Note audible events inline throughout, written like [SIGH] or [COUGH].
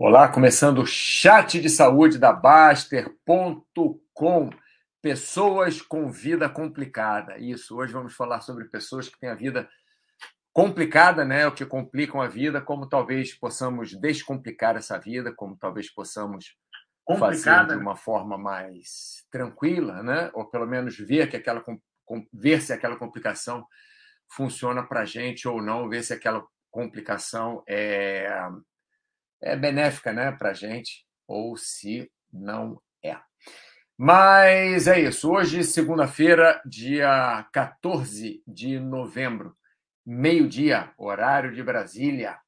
Olá, começando o chat de saúde da Baster.com. Pessoas com vida complicada. Isso, hoje vamos falar sobre pessoas que têm a vida complicada, né? O que complicam a vida, como talvez possamos descomplicar essa vida, como talvez possamos fazer de né? uma forma mais tranquila, né? Ou pelo menos ver que aquela ver se aquela complicação funciona para a gente ou não, ver se aquela complicação é é benéfica né, para a gente, ou se não é. Mas é isso. Hoje, segunda-feira, dia 14 de novembro, meio-dia, horário de Brasília.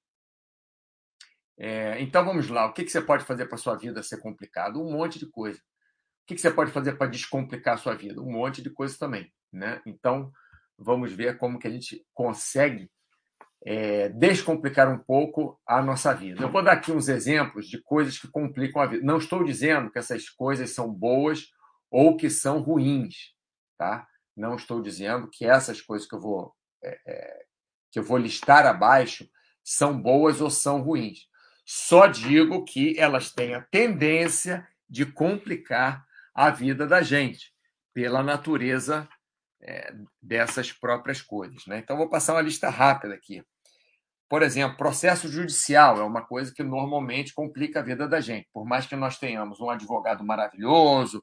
É, então vamos lá. O que, que você pode fazer para sua vida ser complicado? Um monte de coisa. O que, que você pode fazer para descomplicar a sua vida? Um monte de coisa também. Né? Então vamos ver como que a gente consegue é, descomplicar um pouco a nossa vida. Eu vou dar aqui uns exemplos de coisas que complicam a vida. Não estou dizendo que essas coisas são boas ou que são ruins, tá? Não estou dizendo que essas coisas que eu vou é, é, que eu vou listar abaixo são boas ou são ruins. Só digo que elas têm a tendência de complicar a vida da gente pela natureza é, dessas próprias coisas. Né? Então, vou passar uma lista rápida aqui. Por exemplo, processo judicial é uma coisa que normalmente complica a vida da gente. Por mais que nós tenhamos um advogado maravilhoso,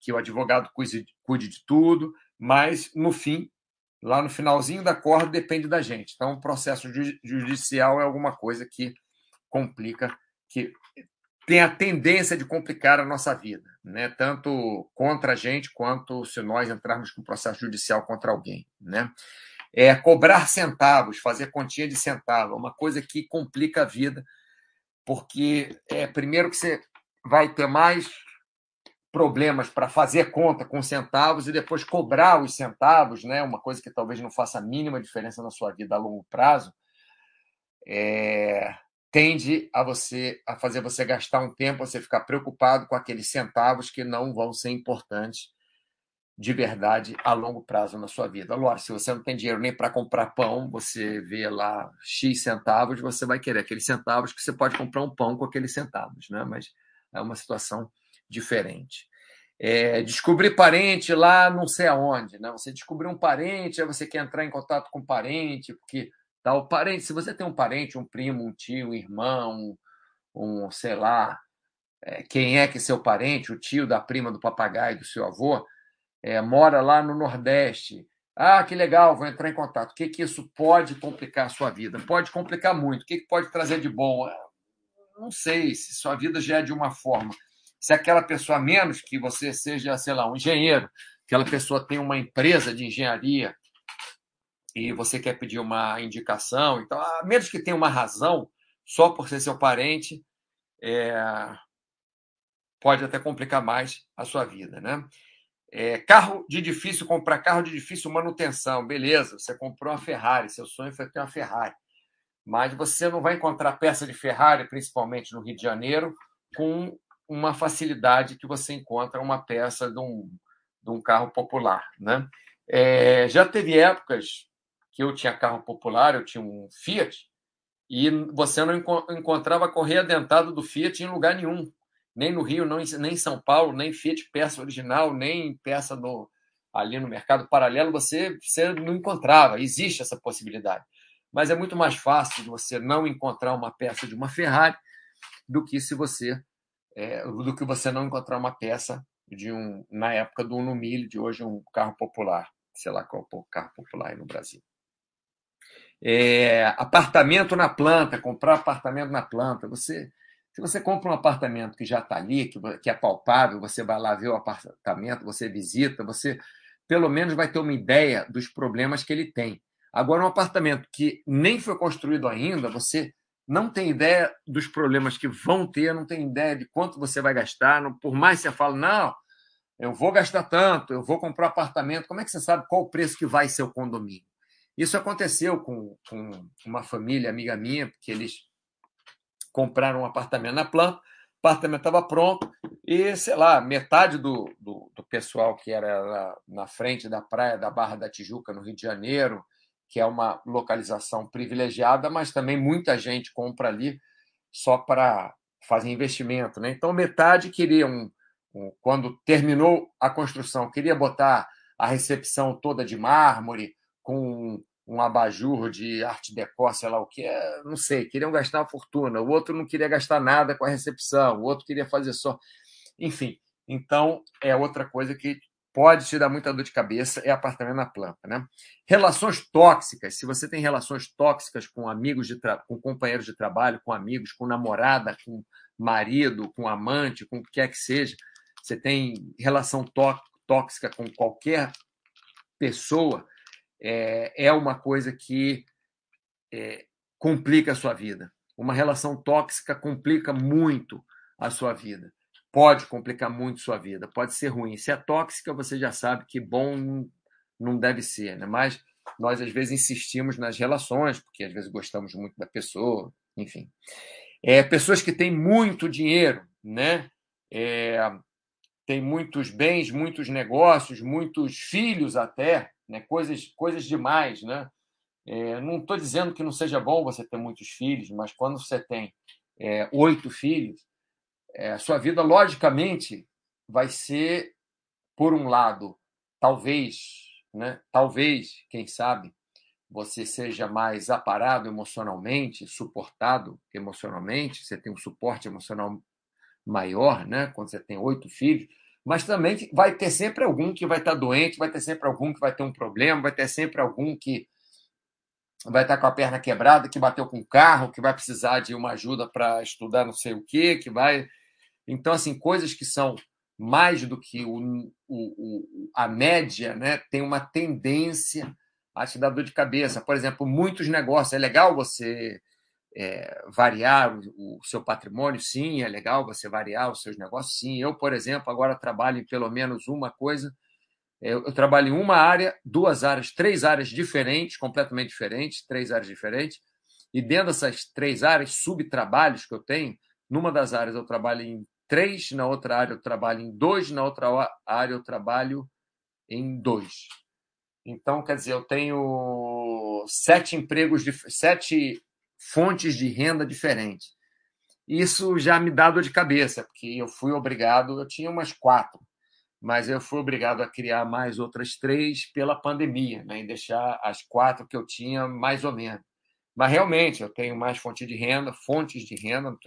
que o advogado cuide, cuide de tudo, mas no fim, lá no finalzinho da corda, depende da gente. Então, processo judicial é alguma coisa que complica, que tem a tendência de complicar a nossa vida, né? tanto contra a gente quanto se nós entrarmos com processo judicial contra alguém. Né? É, cobrar centavos, fazer continha de centavo, é uma coisa que complica a vida, porque é, primeiro que você vai ter mais problemas para fazer conta com centavos e depois cobrar os centavos, né? uma coisa que talvez não faça a mínima diferença na sua vida a longo prazo, é, tende a você a fazer você gastar um tempo, você ficar preocupado com aqueles centavos que não vão ser importantes de verdade a longo prazo na sua vida. Lógico, se você não tem dinheiro nem para comprar pão, você vê lá X centavos, você vai querer aqueles centavos que você pode comprar um pão com aqueles centavos, né? Mas é uma situação diferente. É, descobrir parente lá não sei aonde, né? Você descobriu um parente, aí você quer entrar em contato com o parente, porque tal parente, se você tem um parente, um primo, um tio, um irmão, um, um sei lá, é, quem é que é seu parente, o tio da prima do papagaio do seu avô, é, mora lá no Nordeste. Ah, que legal, vou entrar em contato. O que, que isso pode complicar a sua vida? Pode complicar muito. O que, que pode trazer de bom? Ah, não sei se sua vida já é de uma forma. Se aquela pessoa, menos que você seja, sei lá, um engenheiro, aquela pessoa tem uma empresa de engenharia e você quer pedir uma indicação, então, a menos que tenha uma razão, só por ser seu parente, é, pode até complicar mais a sua vida, né? É, carro de difícil, comprar carro de difícil manutenção, beleza, você comprou uma Ferrari, seu sonho foi ter uma Ferrari, mas você não vai encontrar peça de Ferrari, principalmente no Rio de Janeiro, com uma facilidade que você encontra uma peça de um, de um carro popular, né? É, já teve épocas que eu tinha carro popular, eu tinha um Fiat, e você não encontrava correia dentada do Fiat em lugar nenhum. Nem no Rio, não, nem em São Paulo, nem Fiat peça original, nem peça ali no mercado paralelo, você, você não encontrava. Existe essa possibilidade. Mas é muito mais fácil você não encontrar uma peça de uma Ferrari do que se você é, do que você não encontrar uma peça de um na época do Uno Mille, de hoje um carro popular, sei lá qual é carro popular aí no Brasil. É, apartamento na planta, comprar apartamento na planta. Você, se você compra um apartamento que já está ali, que, que é palpável, você vai lá ver o apartamento, você visita, você pelo menos vai ter uma ideia dos problemas que ele tem. Agora, um apartamento que nem foi construído ainda, você não tem ideia dos problemas que vão ter, não tem ideia de quanto você vai gastar. Não, por mais que você fale, não, eu vou gastar tanto, eu vou comprar apartamento, como é que você sabe qual o preço que vai ser o condomínio? Isso aconteceu com, com uma família amiga minha, porque eles compraram um apartamento na planta, o apartamento estava pronto e, sei lá, metade do, do, do pessoal que era na frente da praia da Barra da Tijuca, no Rio de Janeiro, que é uma localização privilegiada, mas também muita gente compra ali só para fazem investimento, né? Então metade queria um, um, quando terminou a construção, queria botar a recepção toda de mármore com um abajur de arte decor, sei lá o que, é, não sei, queriam gastar uma fortuna. O outro não queria gastar nada com a recepção, o outro queria fazer só. Enfim, então é outra coisa que pode te dar muita dor de cabeça, é apartamento na planta, né? Relações tóxicas, se você tem relações tóxicas com amigos de com companheiros de trabalho, com amigos, com namorada, com marido, com amante, com o que quer que seja, você tem relação tóxica com qualquer pessoa, é, é uma coisa que é, complica a sua vida. Uma relação tóxica complica muito a sua vida. Pode complicar muito a sua vida, pode ser ruim. Se é tóxica, você já sabe que bom não deve ser, né? Mas nós às vezes insistimos nas relações, porque às vezes gostamos muito da pessoa, enfim. É, pessoas que têm muito dinheiro, né? É, tem muitos bens, muitos negócios, muitos filhos até, né? coisas, coisas demais. Né? É, não estou dizendo que não seja bom você ter muitos filhos, mas quando você tem é, oito filhos, é, a sua vida, logicamente, vai ser, por um lado, talvez, né? talvez, quem sabe, você seja mais aparado emocionalmente, suportado emocionalmente, você tem um suporte emocional maior, né? quando você tem oito filhos, mas também vai ter sempre algum que vai estar doente, vai ter sempre algum que vai ter um problema, vai ter sempre algum que vai estar com a perna quebrada, que bateu com o carro, que vai precisar de uma ajuda para estudar não sei o quê, que vai. Então, assim, coisas que são mais do que o, o, a média, né, tem uma tendência a te dar dor de cabeça. Por exemplo, muitos negócios. É legal você é, variar o, o, seu patrimônio, sim, é legal você variar os seus negócios, sim. Eu, por exemplo, agora trabalho em pelo menos uma coisa. Eu, eu trabalho em uma área, duas áreas, três áreas diferentes, completamente diferentes, três áreas diferentes. E dentro dessas três áreas, subtrabalhos que eu tenho, numa das áreas eu trabalho em três, na outra área eu trabalho em dois, na outra área eu trabalho em dois. Então, quer dizer, eu tenho sete empregos, sete fontes de renda diferentes. Isso já me dá dor de cabeça, porque eu fui obrigado, eu tinha umas quatro, mas eu fui obrigado a criar mais outras três pela pandemia, né, e deixar as quatro que eu tinha mais ou menos. Mas realmente eu tenho mais fonte de renda, fontes de renda, não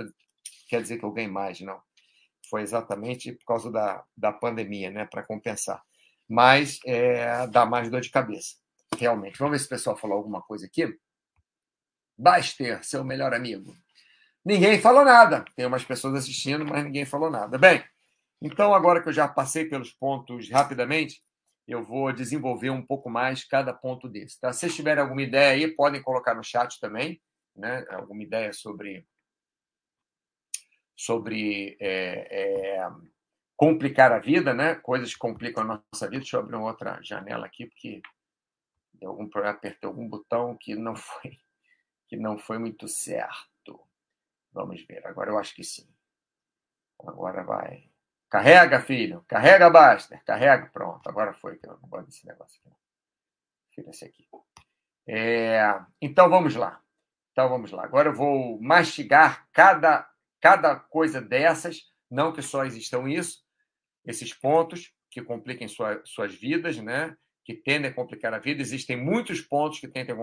quer dizer que eu ganhe mais, não. Foi exatamente por causa da, da pandemia, né, para compensar. Mas é, dá mais dor de cabeça, realmente. Vamos ver se o pessoal falou alguma coisa aqui. Baster, seu melhor amigo. Ninguém falou nada. Tem umas pessoas assistindo, mas ninguém falou nada. Bem, então agora que eu já passei pelos pontos rapidamente, eu vou desenvolver um pouco mais cada ponto desse. Tá? Se vocês tiverem alguma ideia aí, podem colocar no chat também, né? Alguma ideia sobre sobre é, é, complicar a vida, né? Coisas que complicam a nossa vida. Deixa eu abrir uma outra janela aqui, porque deu algum apertei algum botão que não [LAUGHS] foi que não foi muito certo. Vamos ver. Agora eu acho que sim. Agora vai. Carrega, filho. Carrega, Baster. Carrega. Pronto. Agora foi que eu não gosto desse negócio aqui. Filho, esse aqui. É... Então vamos lá. Então vamos lá. Agora eu vou mastigar cada, cada coisa dessas. Não que só existam isso, esses pontos que compliquem sua, suas vidas, né? que tendem a complicar a vida. Existem muitos pontos que tendem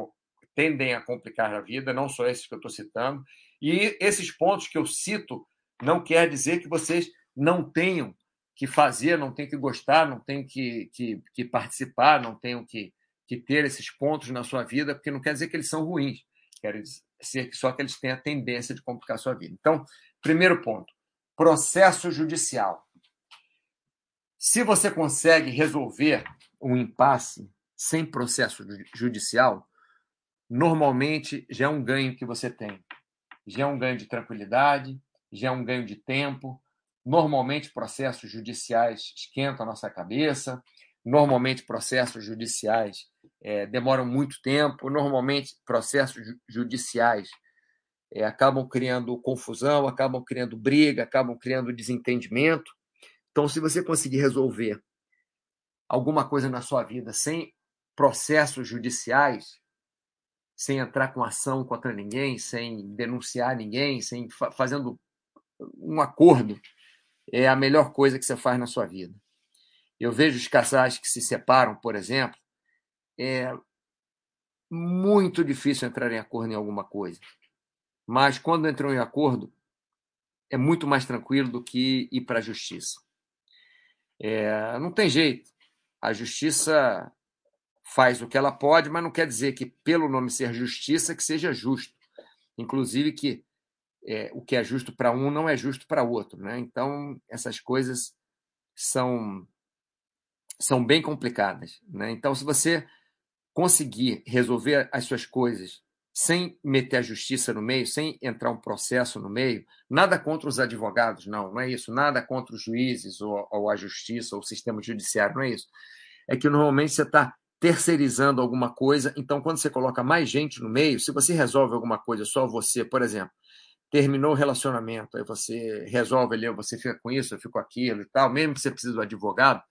tendem a complicar a vida, não só esses que eu estou citando. E esses pontos que eu cito não quer dizer que vocês não tenham que fazer, não tenham que gostar, não tenham que, que, que participar, não tenham que, que ter esses pontos na sua vida, porque não quer dizer que eles são ruins, quer dizer só que eles têm a tendência de complicar a sua vida. Então, primeiro ponto: processo judicial. Se você consegue resolver um impasse sem processo judicial, normalmente já é um ganho que você tem. Já é um ganho de tranquilidade, já é um ganho de tempo. Normalmente, processos judiciais esquentam a nossa cabeça. Normalmente, processos judiciais é, demoram muito tempo. Normalmente, processos judiciais é, acabam criando confusão, acabam criando briga, acabam criando desentendimento. Então, se você conseguir resolver alguma coisa na sua vida sem processos judiciais, sem entrar com ação contra ninguém, sem denunciar ninguém, sem fazendo um acordo é a melhor coisa que você faz na sua vida. Eu vejo os casais que se separam, por exemplo, é muito difícil entrar em acordo em alguma coisa. Mas quando entram em acordo, é muito mais tranquilo do que ir para a justiça. É, não tem jeito. A justiça faz o que ela pode, mas não quer dizer que, pelo nome ser justiça, que seja justo. Inclusive que é, o que é justo para um não é justo para outro. Né? Então, essas coisas são, são bem complicadas. Né? Então, se você conseguir resolver as suas coisas sem meter a justiça no meio, sem entrar um processo no meio, nada contra os advogados, não, não é isso, nada contra os juízes ou, ou a justiça ou o sistema judiciário, não é isso. É que normalmente você está terceirizando alguma coisa, então quando você coloca mais gente no meio, se você resolve alguma coisa só você, por exemplo, terminou o relacionamento, aí você resolve ali, você fica com isso, eu fico com aquilo e tal, mesmo que você precise do advogado,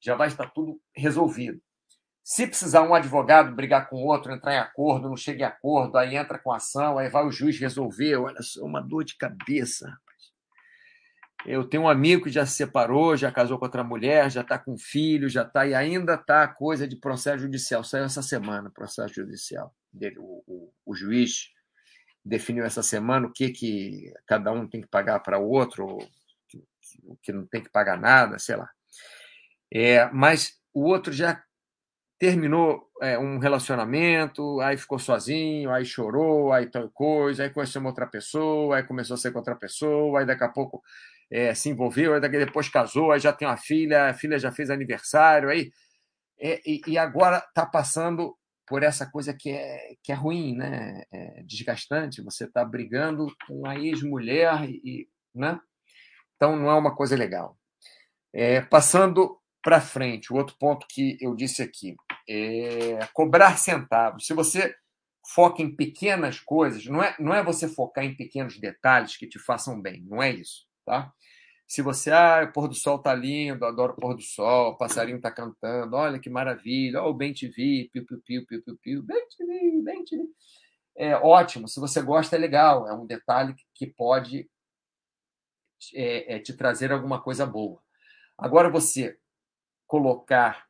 já vai estar tudo resolvido. Se precisar um advogado brigar com outro, entrar em acordo, não chega em acordo, aí entra com ação, aí vai o juiz resolver. Olha só, uma dor de cabeça. Eu tenho um amigo que já se separou, já casou com outra mulher, já está com filho, já está, e ainda está coisa de processo judicial. Saiu essa semana processo judicial. O, o, o juiz definiu essa semana o que, que cada um tem que pagar para o outro, o que não tem que pagar nada, sei lá. É, mas o outro já terminou é, um relacionamento, aí ficou sozinho, aí chorou, aí tal coisa, aí conheceu uma outra pessoa, aí começou a ser com outra pessoa, aí daqui a pouco é, se envolveu, aí depois casou, aí já tem uma filha, a filha já fez aniversário, aí é, e, e, agora está passando por essa coisa que é, que é ruim, né? É desgastante. Você está brigando com a ex-mulher e, né? Então não é uma coisa legal. É, passando para frente, o outro ponto que eu disse aqui é cobrar centavos. Se você foca em pequenas coisas, não é, não é você focar em pequenos detalhes que te façam bem, não é isso, tá? Se você, ah, o pôr do sol tá lindo, adoro o pôr do sol, o passarinho tá cantando, olha que maravilha, ó, o bem TV, piu, piu, piu, piu, piu, piu, bem TV, bem TV. É ótimo, se você gosta é legal, é um detalhe que pode é, é, te trazer alguma coisa boa. Agora você colocar,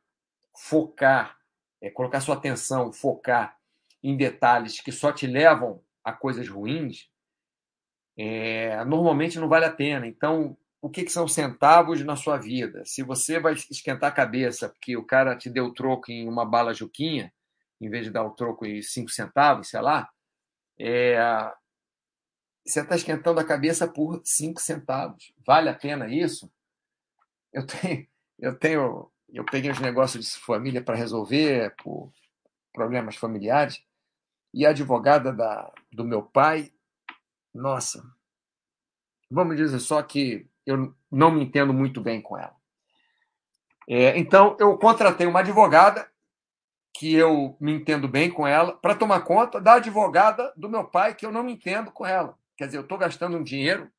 focar, é, colocar sua atenção, focar em detalhes que só te levam a coisas ruins, é, normalmente não vale a pena. Então, o que, que, são centavos na sua vida? Se você vai esquentar a cabeça porque o cara te deu troco em uma bala juquinha, em vez de dar o troco em cinco centavos, sei lá, é, você está esquentando a cabeça por cinco centavos. Vale a pena isso? Eu tenho, eu tenho, eu peguei uns negócios de família para resolver por problemas familiares e a advogada da, do meu pai, nossa, vamos dizer só que eu não me entendo muito bem com ela. É, então eu contratei uma advogada que eu me entendo bem com ela para tomar conta da advogada do meu pai que eu não me entendo com ela. Quer dizer, eu estou gastando um dinheiro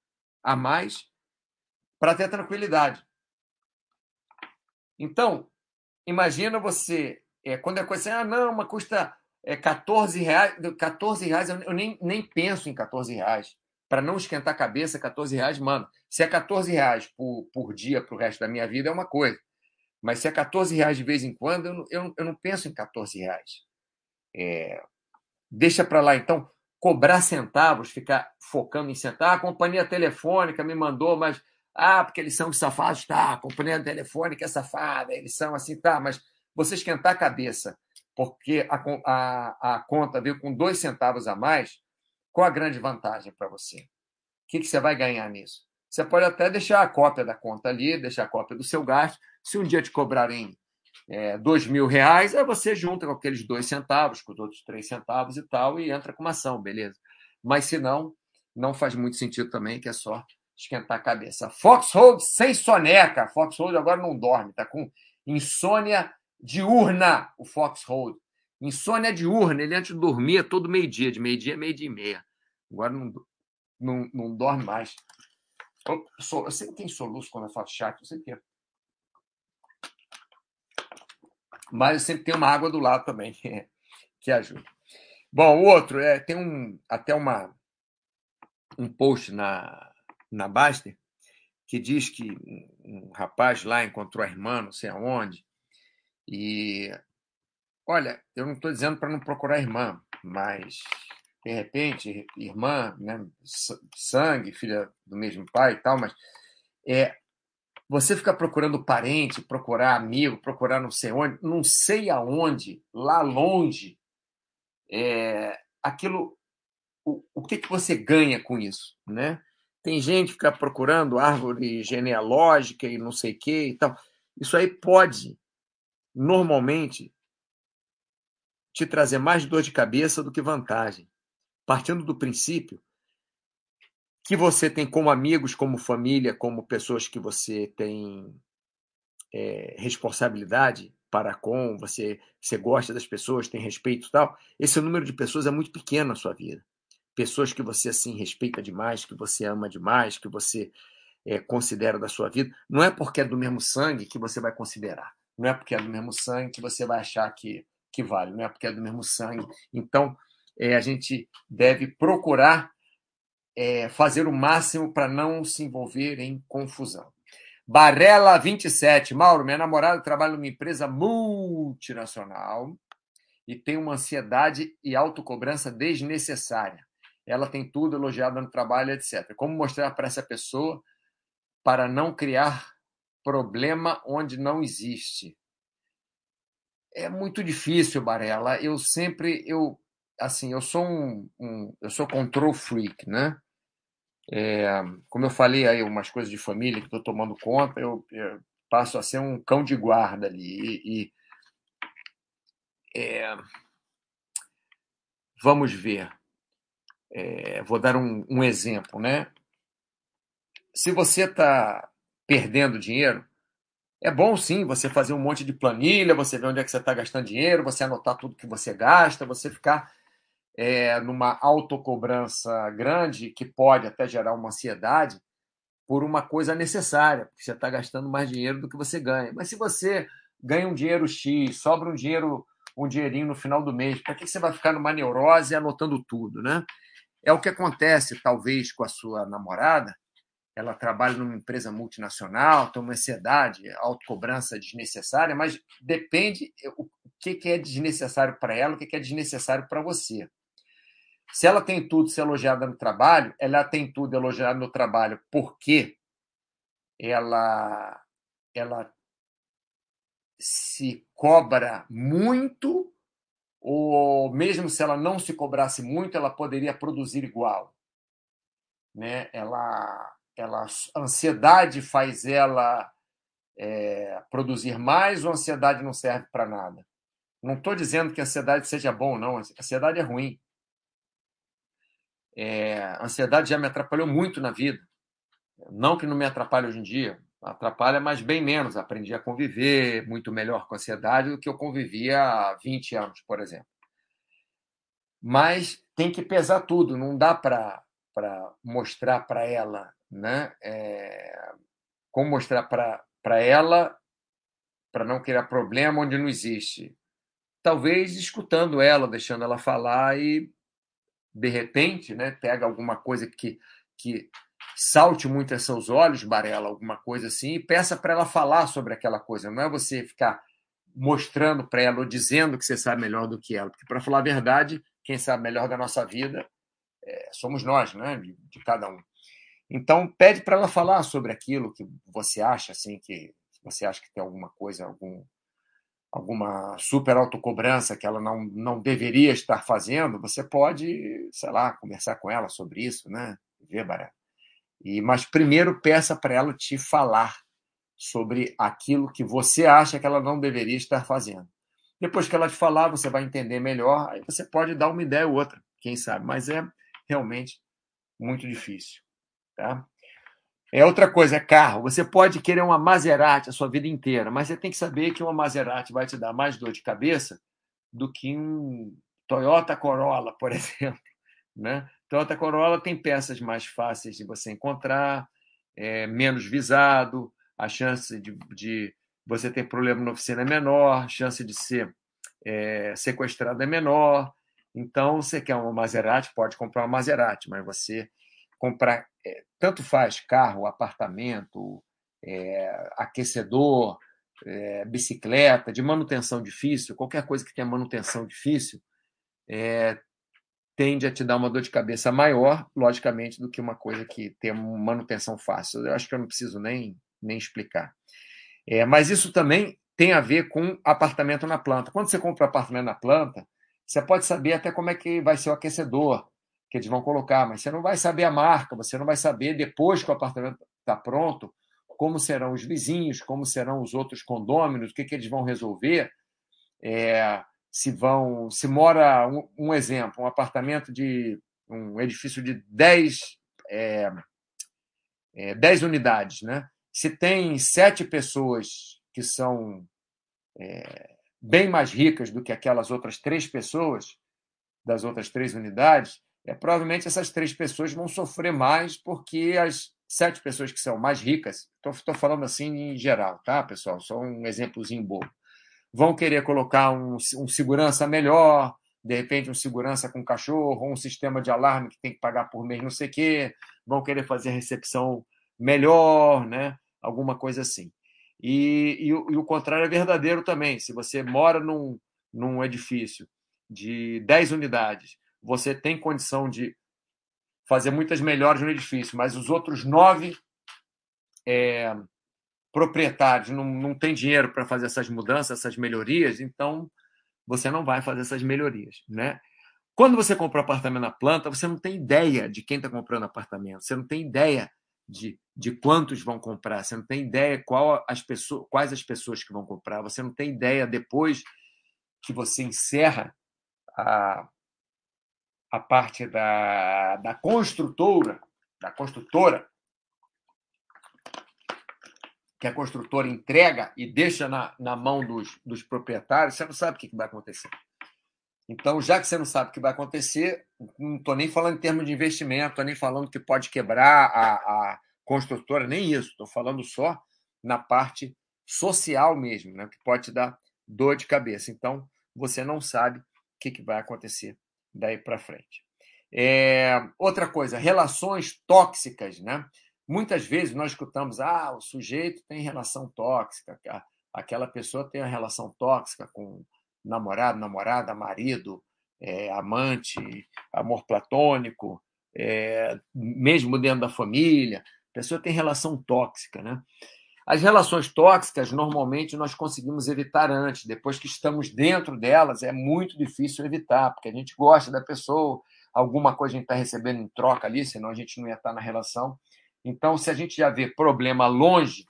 a mais para ter tranquilidade. Então, imagina você, é, quando é coisa assim, ah, não, mas custa é, 14 reais, 14 reais, eu nem, nem penso em 14 reais. Para não esquentar a cabeça, 14 reais, mano, se é 14 reais por, por dia para o resto da minha vida, é uma coisa. Mas se é 14 reais de vez em quando, eu não, eu, eu não penso em 14 reais. É, deixa para lá. Então, cobrar centavos, ficar focando em centavos. Ah, a companhia telefônica me mandou, mas ah, porque eles são safados, tá. A companhia telefônica é safada, eles são assim, tá. Mas você esquentar a cabeça porque a, a, a conta veio com dois centavos a mais, qual a grande vantagem para você? O que, que você vai ganhar nisso? Você pode até deixar a cópia da conta ali, deixar a cópia do seu gasto. Se um dia te cobrarem é, dois mil reais, aí você junta com aqueles dois centavos, com os outros três centavos e tal, e entra com uma ação, beleza? Mas se não, não faz muito sentido também, que é só esquentar a cabeça. Foxhold sem soneca. Foxhold agora não dorme, tá com insônia diurna, o Foxhold. Insônia diurna, ele antes dormia todo meio-dia, de meio-dia meio-dia e meia. Agora não, não, não dorme mais. Eu, sou, eu sempre tenho soluço quando eu faço chat, eu sei que é. Mas eu sempre tenho uma água do lado também, [LAUGHS] que ajuda. Bom, o outro, é, tem um, até uma, um post na, na Baster, que diz que um rapaz lá encontrou a irmã, não sei aonde, e olha, eu não estou dizendo para não procurar irmã, mas de repente, irmã, né, sangue, filha do mesmo pai e tal, mas é você ficar procurando parente, procurar amigo, procurar não sei onde, não sei aonde, lá longe, é, aquilo, o, o que, que você ganha com isso, né? Tem gente que fica procurando árvore genealógica e não sei o que e tal. Isso aí pode, normalmente, te trazer mais dor de cabeça do que vantagem. Partindo do princípio que você tem como amigos, como família, como pessoas que você tem é, responsabilidade para com, você, você gosta das pessoas, tem respeito e tal, esse número de pessoas é muito pequeno na sua vida pessoas que você assim respeita demais, que você ama demais, que você é, considera da sua vida. Não é porque é do mesmo sangue que você vai considerar. Não é porque é do mesmo sangue que você vai achar que, que vale. Não é porque é do mesmo sangue. Então, é, a gente deve procurar é, fazer o máximo para não se envolver em confusão. Barela 27. Mauro, minha namorada trabalha numa empresa multinacional e tem uma ansiedade e autocobrança desnecessária ela tem tudo elogiada no trabalho, etc. Como mostrar para essa pessoa para não criar problema onde não existe? É muito difícil, Barela. Eu sempre, eu, assim, eu sou um, um eu sou control freak, né? É, como eu falei aí, umas coisas de família que estou tomando conta, eu, eu, passo a ser um cão de guarda ali. E, e é, vamos ver. É, vou dar um, um exemplo, né? Se você está perdendo dinheiro, é bom sim você fazer um monte de planilha, você ver onde é que você está gastando dinheiro, você anotar tudo que você gasta, você ficar é, numa autocobrança grande que pode até gerar uma ansiedade por uma coisa necessária, porque você está gastando mais dinheiro do que você ganha. Mas se você ganha um dinheiro X, sobra um dinheiro, um dinheirinho no final do mês, para que você vai ficar numa neurose anotando tudo, né? É o que acontece, talvez, com a sua namorada. Ela trabalha numa empresa multinacional, tem uma ansiedade, autocobrança desnecessária, mas depende o que é desnecessário para ela, o que é desnecessário para você. Se ela tem tudo ser elogiada no trabalho, ela tem tudo elogiado no trabalho porque ela, ela se cobra muito ou mesmo se ela não se cobrasse muito, ela poderia produzir igual. Né? Ela, ela, a ansiedade faz ela é, produzir mais ou a ansiedade não serve para nada? Não estou dizendo que a ansiedade seja bom, não. A ansiedade é ruim. É, a ansiedade já me atrapalhou muito na vida. Não que não me atrapalhe hoje em dia, atrapalha, mas bem menos. Aprendi a conviver muito melhor com a ansiedade do que eu convivia há 20 anos, por exemplo. Mas tem que pesar tudo, não dá para mostrar para ela, né? É, como mostrar para ela para não criar problema onde não existe. Talvez escutando ela, deixando ela falar e de repente, né, pega alguma coisa que, que salte muito a seus olhos, Barela, alguma coisa assim, e peça para ela falar sobre aquela coisa. Não é você ficar mostrando para ela ou dizendo que você sabe melhor do que ela. Porque, para falar a verdade, quem sabe melhor da nossa vida é, somos nós, né? De, de, cada um. Então, pede para ela falar sobre aquilo que você acha, assim, que você acha que tem alguma coisa, algum, alguma super autocobrança que ela não, não deveria estar fazendo, você pode, sei lá, conversar com ela sobre isso, né? Ver, Barela. E, mas primeiro peça para ela te falar sobre aquilo que você acha que ela não deveria estar fazendo. Depois que ela te falar, você vai entender melhor, aí você pode dar uma ideia ou outra, quem sabe, mas é realmente muito difícil. Tá? É outra coisa, é carro. Você pode querer uma Maserati a sua vida inteira, mas você tem que saber que uma Maserati vai te dar mais dor de cabeça do que um Toyota Corolla, por [LAUGHS] exemplo. Né? Toyota Corolla tem peças mais fáceis de você encontrar, é, menos visado, a chance de, de, você ter problema na oficina é menor, a chance de ser é, sequestrado é menor. Então, você quer uma Maserati, pode comprar uma Maserati, mas você comprar, é, tanto faz carro, apartamento, é, aquecedor, é, bicicleta, de manutenção difícil, qualquer coisa que tenha manutenção difícil, tende a te dar uma dor de cabeça maior, logicamente, do que uma coisa que tem manutenção fácil. Eu acho que eu não preciso nem, nem explicar. É, mas isso também tem a ver com apartamento na planta. Quando você compra apartamento na planta, você pode saber até como é que vai ser o aquecedor que eles vão colocar, mas você não vai saber a marca, você não vai saber depois que o apartamento está pronto como serão os vizinhos, como serão os outros condôminos, o que, que eles vão resolver. É, se vão, se mora um, um, exemplo, um apartamento de um edifício de 10, é, é, 10 unidades, né? Se tem sete pessoas que são é, bem mais ricas do que aquelas outras três pessoas das outras três unidades, é, provavelmente essas três pessoas vão sofrer mais porque as sete pessoas que são mais ricas, estou falando assim em geral, tá, pessoal? Só um exemplozinho bobo. Vão querer colocar um, um segurança melhor, de repente um segurança com cachorro, um sistema de alarme que tem que pagar por mês, não sei o quê. Vão querer fazer recepção melhor, né? Alguma coisa assim. E, e, e, o contrário é verdadeiro também. Se você mora num, num edifício de 10 unidades, você tem condição de fazer muitas melhores no edifício, mas os outros nove é, proprietários não, não têm dinheiro para fazer essas mudanças, essas melhorias, então você não vai fazer essas melhorias. Né? Quando você compra um apartamento na planta, você não tem ideia de quem está comprando apartamento, você não tem ideia de, de quantos vão comprar, você não tem ideia qual as pessoas, quais as pessoas que vão comprar, você não tem ideia depois que você encerra a, a parte da, da construtora, da construtora, que a construtora entrega e deixa na, na mão dos, dos proprietários, você não sabe o que, vai acontecer. Então, já que você não sabe o que vai acontecer, não estou nem falando em termos de investimento, estou nem falando que pode quebrar a, a construtora, nem isso. Estou falando só na parte social mesmo, né, que pode te dar dor de cabeça. Então, você não sabe o que, que vai acontecer daí para frente. É, outra coisa, relações tóxicas, né? Muitas vezes nós escutamos, ah, o sujeito tem relação tóxica, aquela pessoa tem uma relação tóxica com namorado, namorada, marido, é, amante, amor platônico, é, mesmo dentro da família. A pessoa tem relação tóxica, né? As relações tóxicas, normalmente, nós conseguimos evitar antes. Depois que estamos dentro delas, é muito difícil evitar, porque a gente gosta da pessoa, alguma coisa a gente está recebendo em troca ali, senão a gente não ia estar na relação. Então, se a gente já vê problema longe,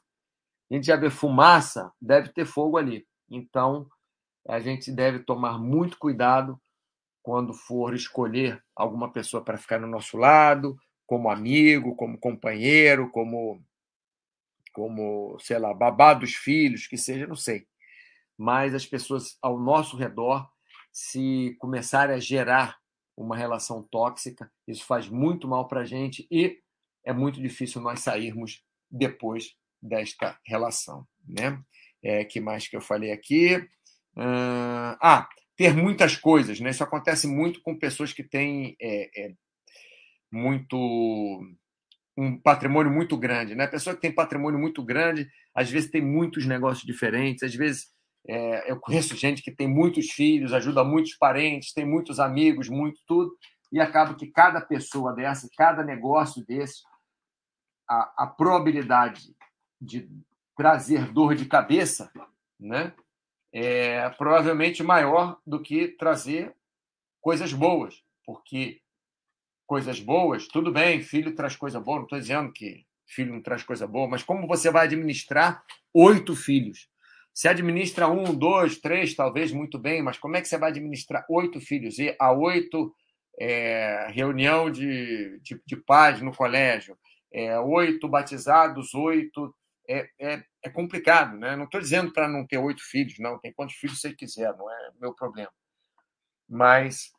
a gente já vê fumaça, deve ter fogo ali. Então, a gente deve tomar muito cuidado quando for escolher alguma pessoa para ficar no nosso lado, como amigo, como companheiro, como, como sei lá, babá dos filhos, que seja, não sei. Mas as pessoas ao nosso redor, se começarem a gerar uma relação tóxica, isso faz muito mal para a gente e é muito difícil nós sairmos depois desta relação. Né? É, que mais que eu falei aqui? ah, ter muitas coisas, né? Isso acontece muito com pessoas que têm é, é, muito um patrimônio muito grande, né? A pessoa que tem patrimônio muito grande, às vezes tem muitos negócios diferentes, às vezes é, eu conheço gente que tem muitos filhos, ajuda muitos parentes, tem muitos amigos, muito tudo, e acaba que cada pessoa dessa, cada negócio desse, a, a probabilidade de trazer dor de cabeça, né? é provavelmente maior do que trazer coisas boas, porque coisas boas, tudo bem, filho traz coisa boa, não estou dizendo que filho não traz coisa boa, mas como você vai administrar oito filhos? Você administra um, dois, três, talvez muito bem, mas como é que você vai administrar oito filhos? E a oito é, reunião de, de, de paz no colégio, é, oito batizados, oito é, é, é complicado, né? Não estou dizendo para não ter oito filhos, não. Tem quantos filhos você quiser, não é meu problema. Mas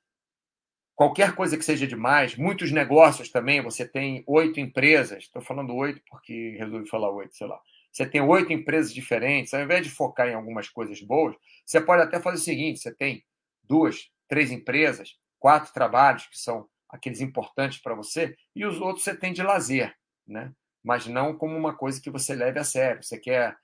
qualquer coisa que seja demais, muitos negócios também, você tem oito empresas, estou falando oito porque resolvi falar oito, sei lá. Você tem oito empresas diferentes, ao invés de focar em algumas coisas boas, você pode até fazer o seguinte: você tem duas, três empresas, quatro trabalhos que são aqueles importantes para você, e os outros você tem de lazer, né? mas não como uma coisa que você leve a sério. Você quer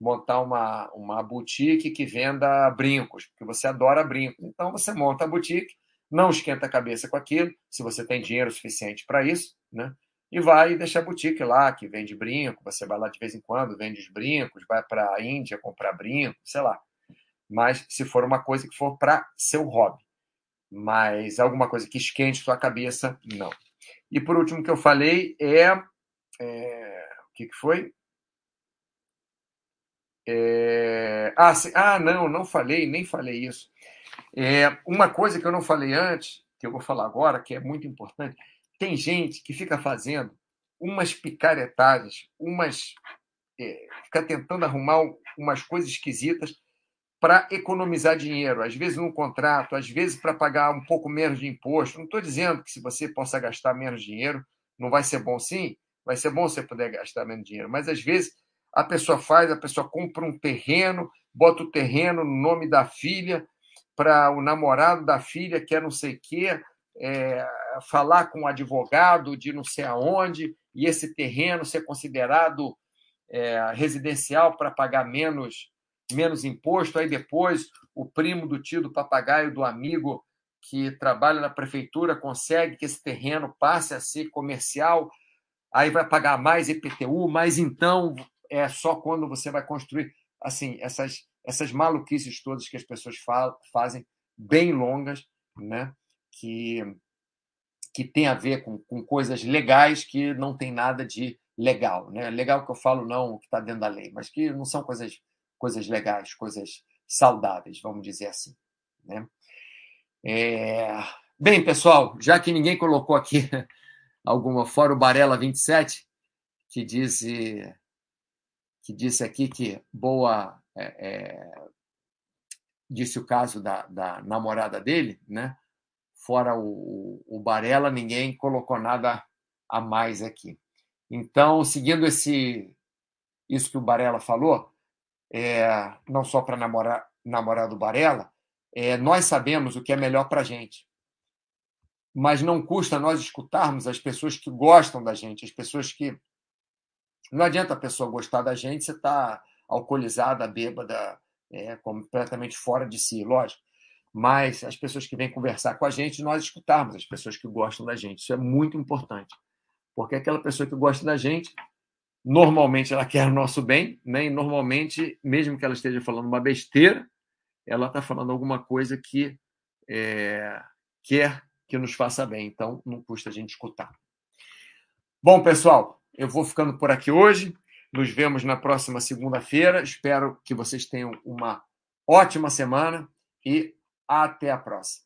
montar uma, uma boutique que venda brincos, porque você adora brincos. Então você monta a boutique, não esquenta a cabeça com aquilo, se você tem dinheiro suficiente para isso, né? E vai e deixa a boutique lá, que vende brinco, você vai lá de vez em quando, vende os brincos, vai para a Índia comprar brinco, sei lá. Mas se for uma coisa que for para seu hobby. Mas alguma coisa que esquente sua cabeça, não. E por último que eu falei é, é o que, que foi? É... Ah, sim... ah, não, não falei, nem falei isso. É, uma coisa que eu não falei antes, que eu vou falar agora, que é muito importante, tem gente que fica fazendo umas picaretagens, umas. É, fica tentando arrumar umas coisas esquisitas para economizar dinheiro, às vezes num contrato, às vezes para pagar um pouco menos de imposto. Não estou dizendo que se você possa gastar menos dinheiro, não vai ser bom sim, vai ser bom você poder gastar menos dinheiro, mas às vezes a pessoa faz, a pessoa compra um terreno, bota o terreno no nome da filha, para o namorado da filha, que é não sei o quê, é, falar com o advogado de não sei aonde, e esse terreno ser considerado é, residencial para pagar menos, menos imposto. Aí depois o primo do tio do papagaio do amigo que trabalha na prefeitura consegue que esse terreno passe a ser comercial, aí vai pagar mais IPTU, mas então é só quando você vai construir assim essas essas maluquices todas que as pessoas fa fazem bem longas, né? Que que tem a ver com, com coisas legais que não tem nada de legal, né? Legal que eu falo não o que está dentro da lei, mas que não são coisas coisas legais, coisas saudáveis, vamos dizer assim, né? É... Bem, pessoal, já que ninguém colocou aqui [LAUGHS] alguma fora o Barela 27, que diz que disse aqui que boa disse o caso da, da, namorada dele, né? Fora o, o Barella, ninguém colocou nada a mais aqui. Então, seguindo esse isso que o Barella falou, é, não só para namorar namorar do Barella, é, nós sabemos o que é melhor para a gente. Mas não custa nós escutarmos as pessoas que gostam da gente, as pessoas que não adianta a pessoa gostar da gente, você está alcoolizada, bêbada, é, completamente fora de si, lógico. Mas as pessoas que vêm conversar com a gente, nós escutarmos as pessoas que gostam da gente. Isso é muito importante. Porque aquela pessoa que gosta da gente, normalmente ela [LAUGHS] quer o nosso bem, né? e normalmente, mesmo que ela esteja falando uma besteira, ela está falando alguma coisa que é, quer que nos faça bem. Então, não custa a gente escutar. Bom, pessoal, eu vou ficando por aqui hoje. Nos vemos na próxima segunda-feira. Espero que vocês tenham uma ótima semana e até a próxima.